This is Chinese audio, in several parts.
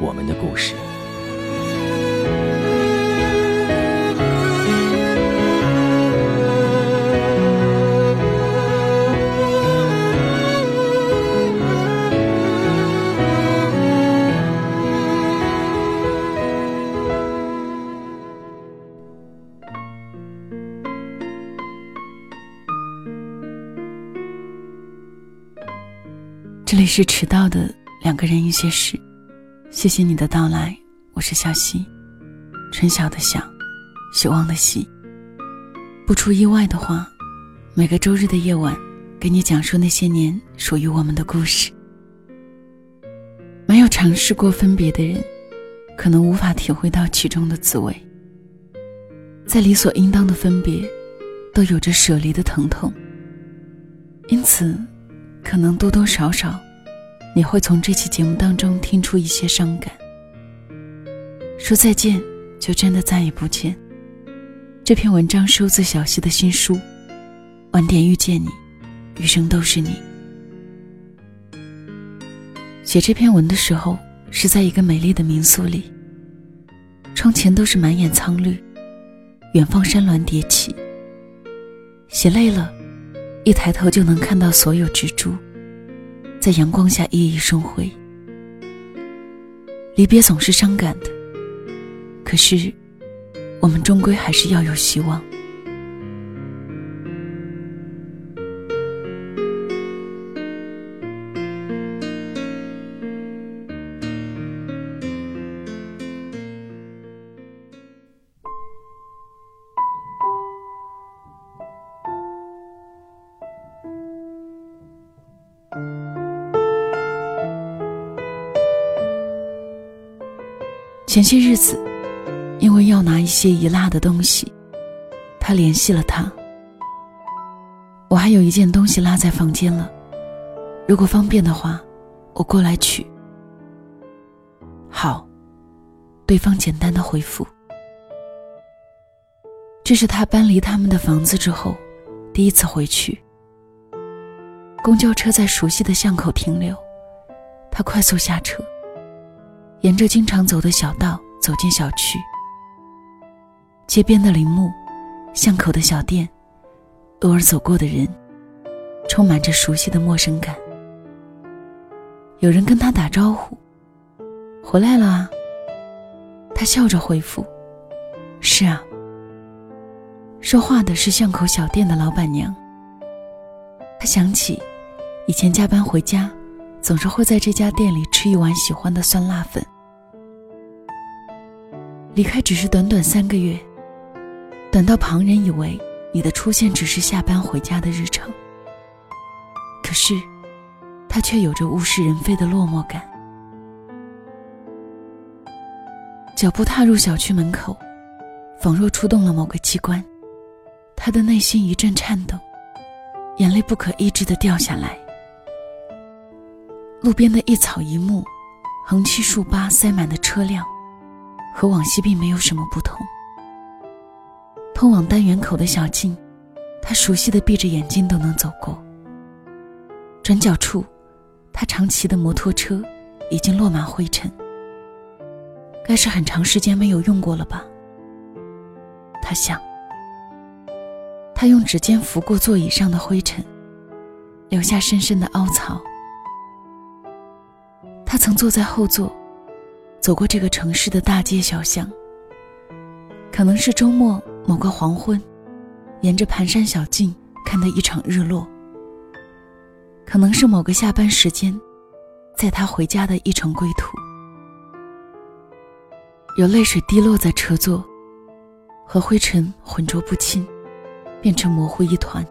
我们的故事。这里是迟到的。两个人一些事，谢谢你的到来，我是小溪，春晓的晓，希望的希。不出意外的话，每个周日的夜晚，给你讲述那些年属于我们的故事。没有尝试过分别的人，可能无法体会到其中的滋味。在理所应当的分别，都有着舍离的疼痛，因此，可能多多少少。你会从这期节目当中听出一些伤感。说再见，就真的再也不见。这篇文章收自小溪的新书《晚点遇见你，余生都是你》。写这篇文的时候，是在一个美丽的民宿里，窗前都是满眼苍绿，远方山峦叠起。写累了，一抬头就能看到所有植株。在阳光下熠熠生辉。离别总是伤感的，可是，我们终归还是要有希望。前些日子，因为要拿一些遗落的东西，他联系了他。我还有一件东西落在房间了，如果方便的话，我过来取。好，对方简单的回复。这是他搬离他们的房子之后，第一次回去。公交车在熟悉的巷口停留，他快速下车。沿着经常走的小道走进小区，街边的林木，巷口的小店，偶尔走过的人，充满着熟悉的陌生感。有人跟他打招呼：“回来了啊。”他笑着回复：“是啊。”说话的是巷口小店的老板娘。他想起，以前加班回家。总是会在这家店里吃一碗喜欢的酸辣粉。离开只是短短三个月，短到旁人以为你的出现只是下班回家的日程。可是，他却有着物是人非的落寞感。脚步踏入小区门口，仿若触动了某个机关，他的内心一阵颤抖，眼泪不可抑制的掉下来。路边的一草一木，横七竖八塞满的车辆，和往昔并没有什么不同。通往单元口的小径，他熟悉的闭着眼睛都能走过。转角处，他常骑的摩托车已经落满灰尘，该是很长时间没有用过了吧？他想。他用指尖拂过座椅上的灰尘，留下深深的凹槽。他曾坐在后座，走过这个城市的大街小巷，可能是周末某个黄昏，沿着盘山小径看的一场日落；可能是某个下班时间，在他回家的一程归途。有泪水滴落在车座，和灰尘浑浊不清，变成模糊一团。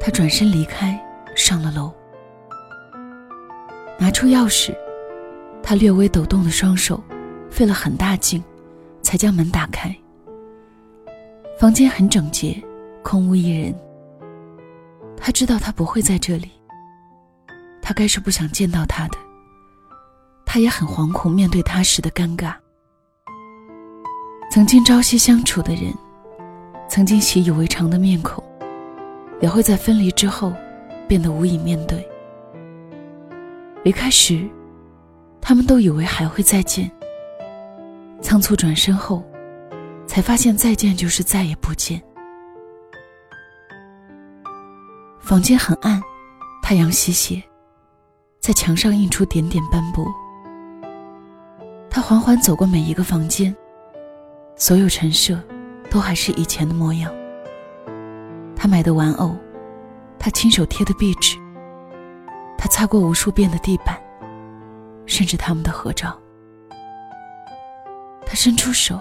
他转身离开，上了楼，拿出钥匙。他略微抖动的双手，费了很大劲，才将门打开。房间很整洁，空无一人。他知道他不会在这里。他该是不想见到他的。他也很惶恐面对他时的尴尬。曾经朝夕相处的人，曾经习以为常的面孔，也会在分离之后，变得无以面对。离开时。他们都以为还会再见，仓促转身后，才发现再见就是再也不见。房间很暗，太阳西斜，在墙上映出点点斑驳。他缓缓走过每一个房间，所有陈设都还是以前的模样。他买的玩偶，他亲手贴的壁纸，他擦过无数遍的地板。甚至他们的合照。他伸出手，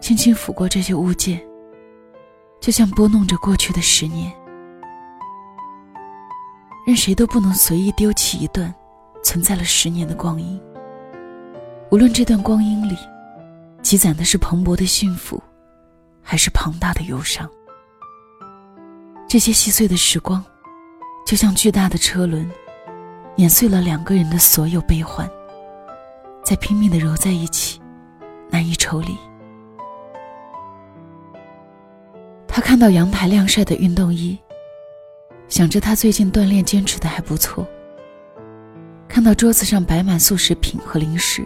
轻轻抚过这些物件，就像拨弄着过去的十年。任谁都不能随意丢弃一段存在了十年的光阴。无论这段光阴里，积攒的是蓬勃的幸福，还是庞大的忧伤。这些细碎的时光，就像巨大的车轮。碾碎了两个人的所有悲欢，再拼命的揉在一起，难以抽离。他看到阳台晾晒的运动衣，想着他最近锻炼坚持的还不错。看到桌子上摆满速食品和零食，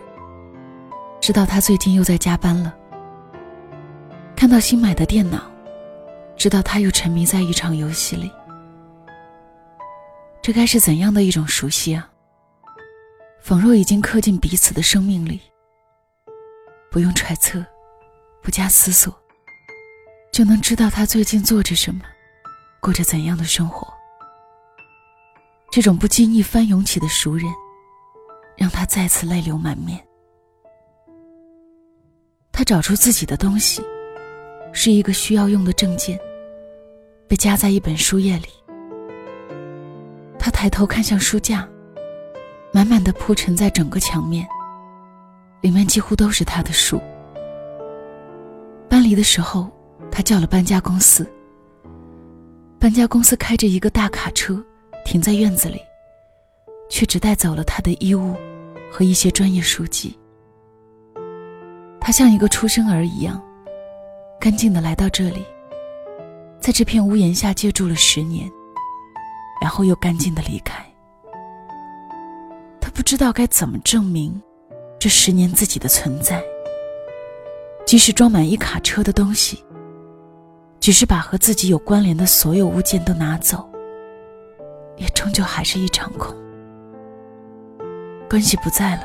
知道他最近又在加班了。看到新买的电脑，知道他又沉迷在一场游戏里。这该是怎样的一种熟悉啊！仿若已经刻进彼此的生命里，不用揣测，不加思索，就能知道他最近做着什么，过着怎样的生活。这种不经意翻涌起的熟人，让他再次泪流满面。他找出自己的东西，是一个需要用的证件，被夹在一本书页里。他抬头看向书架，满满的铺陈在整个墙面，里面几乎都是他的书。搬离的时候，他叫了搬家公司。搬家公司开着一个大卡车停在院子里，却只带走了他的衣物和一些专业书籍。他像一个出生儿一样，干净的来到这里，在这片屋檐下借住了十年。然后又干净的离开。他不知道该怎么证明这十年自己的存在。即使装满一卡车的东西，只是把和自己有关联的所有物件都拿走，也终究还是一场空。关系不在了，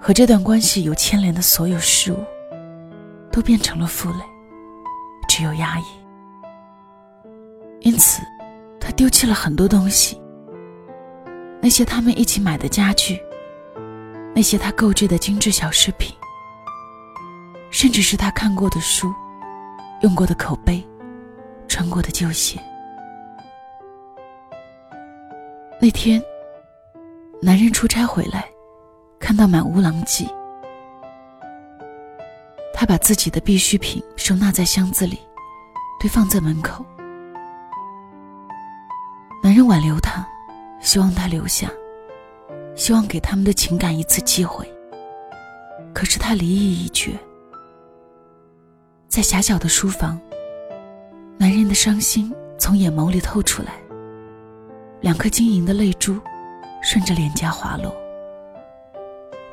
和这段关系有牵连的所有事物，都变成了负累，只有压抑。因此。他丢弃了很多东西，那些他们一起买的家具，那些他购置的精致小饰品，甚至是他看过的书、用过的口碑、穿过的旧鞋。那天，男人出差回来，看到满屋狼藉，他把自己的必需品收纳在箱子里，堆放在门口。挽留他，希望他留下，希望给他们的情感一次机会。可是他离意已决。在狭小的书房，男人的伤心从眼眸里透出来，两颗晶莹的泪珠顺着脸颊滑落。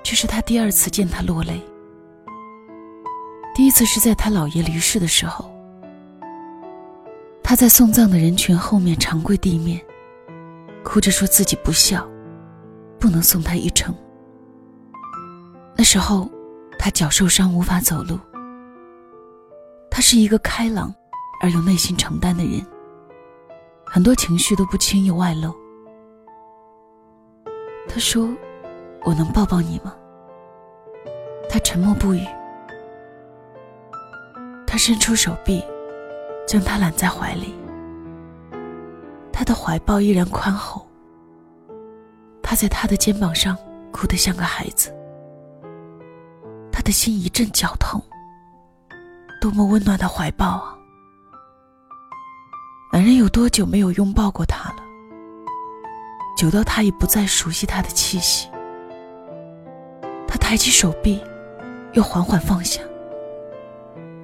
这是他第二次见他落泪，第一次是在他姥爷离世的时候。他在送葬的人群后面长跪地面，哭着说自己不孝，不能送他一程。那时候，他脚受伤无法走路。他是一个开朗而有内心承担的人，很多情绪都不轻易外露。他说：“我能抱抱你吗？”他沉默不语。他伸出手臂，将他揽在怀里。他的怀抱依然宽厚。他在他的肩膀上哭得像个孩子。他的心一阵绞痛。多么温暖的怀抱啊！男人有多久没有拥抱过她了？久到他已不再熟悉她的气息。他抬起手臂，又缓缓放下。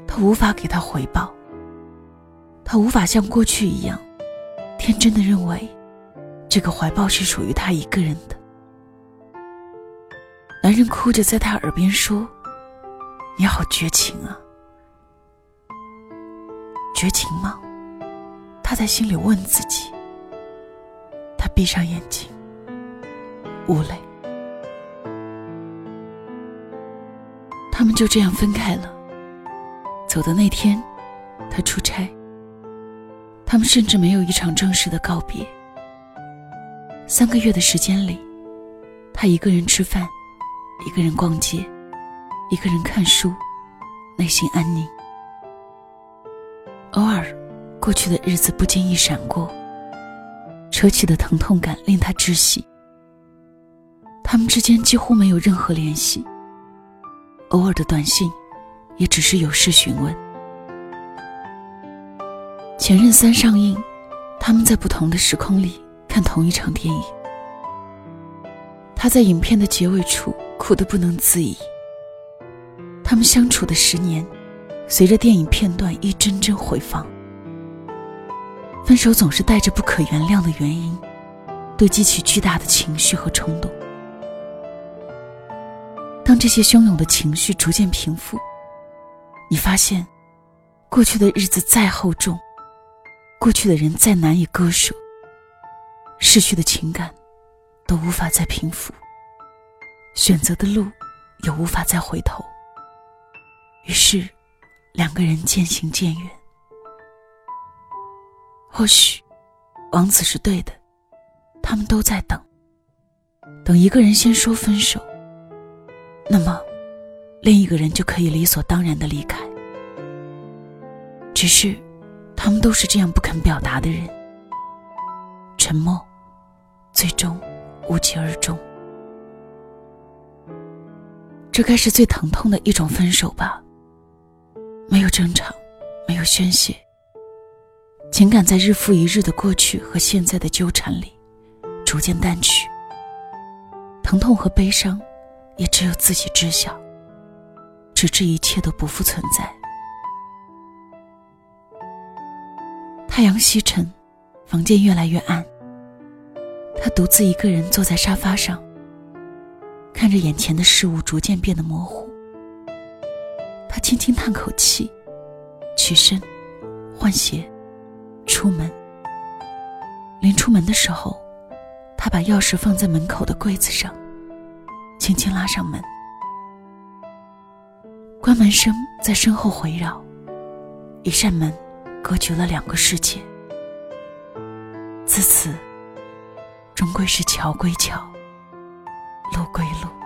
他无法给他回报。他无法像过去一样，天真的认为，这个怀抱是属于他一个人的。男人哭着在他耳边说：“你好绝情啊！”绝情吗？他在心里问自己。他闭上眼睛，无泪。他们就这样分开了。走的那天，他们甚至没有一场正式的告别。三个月的时间里，他一个人吃饭，一个人逛街，一个人看书，内心安宁。偶尔，过去的日子不经意闪过，扯起的疼痛感令他窒息。他们之间几乎没有任何联系，偶尔的短信。也只是有事询问。《前任三》上映，他们在不同的时空里看同一场电影。他在影片的结尾处哭得不能自已。他们相处的十年，随着电影片段一帧帧回放。分手总是带着不可原谅的原因，堆积起巨大的情绪和冲动。当这些汹涌的情绪逐渐平复。你发现，过去的日子再厚重，过去的人再难以割舍，逝去的情感都无法再平复，选择的路也无法再回头。于是，两个人渐行渐远。或许，王子是对的，他们都在等，等一个人先说分手，那么。另一个人就可以理所当然的离开，只是，他们都是这样不肯表达的人。沉默，最终无疾而终。这该是最疼痛的一种分手吧？没有争吵，没有宣泄，情感在日复一日的过去和现在的纠缠里，逐渐淡去。疼痛和悲伤，也只有自己知晓。直至一切都不复存在。太阳西沉，房间越来越暗。他独自一个人坐在沙发上，看着眼前的事物逐渐变得模糊。他轻轻叹口气，起身，换鞋，出门。临出门的时候，他把钥匙放在门口的柜子上，轻轻拉上门。关门声在身后回绕，一扇门隔绝了两个世界。自此，终归是桥归桥，路归路。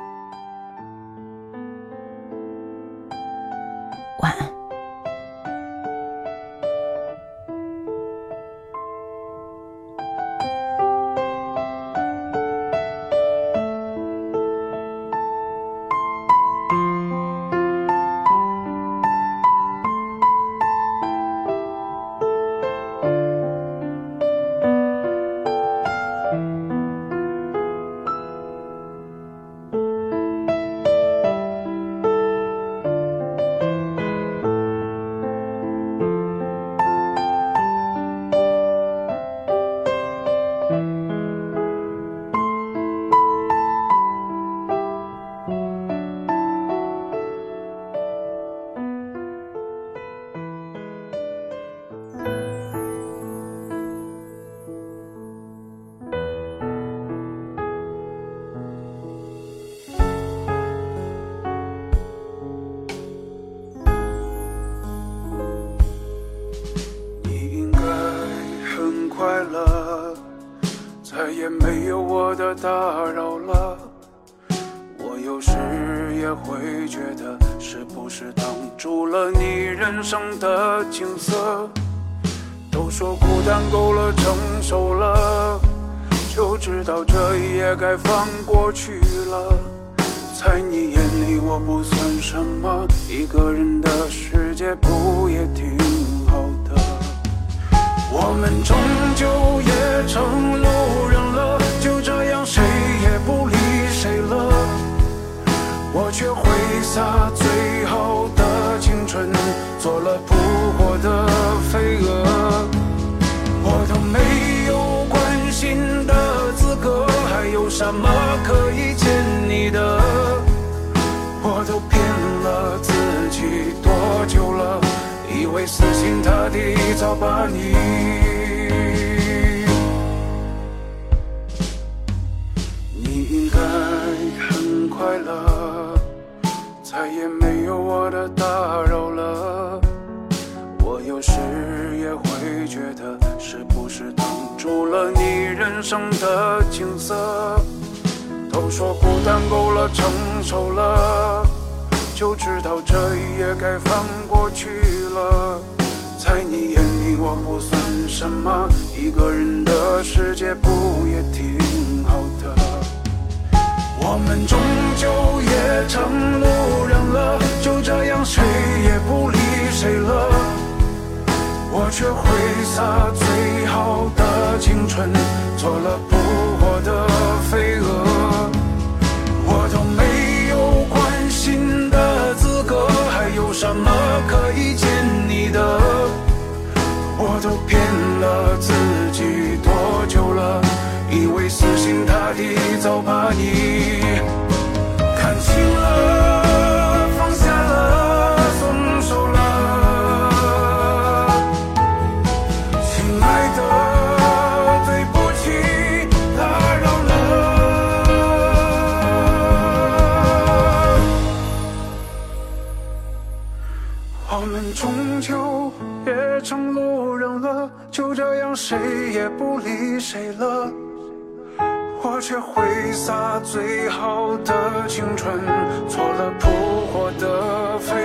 人生的景色？都说孤单够了，成熟了，就知道这一夜该放过去了。在你眼里我不算什么，一个人的世界不也挺好的？我们终究也成路人了，就这样谁也不理谁了。我却挥洒最好的青春，做了扑火的飞蛾。我都没有关心的资格，还有什么可以欠你的？我都骗了自己多久了？以为死心塌地早把你，了你人生的景色？都说孤单够了，成熟了，就知道这一夜该翻过去了。在你眼里我不算什么，一个人的世界不也挺好的？我们终究也成路人了，就这样谁也不理谁了。我却挥洒最好的青春，做了扑火的飞蛾。我都没有关心的资格，还有什么可以欠你的？我都骗了自己多久了？以为死心塌地早把你谁也不理谁了。我却挥洒最好的青春，做了扑火的飞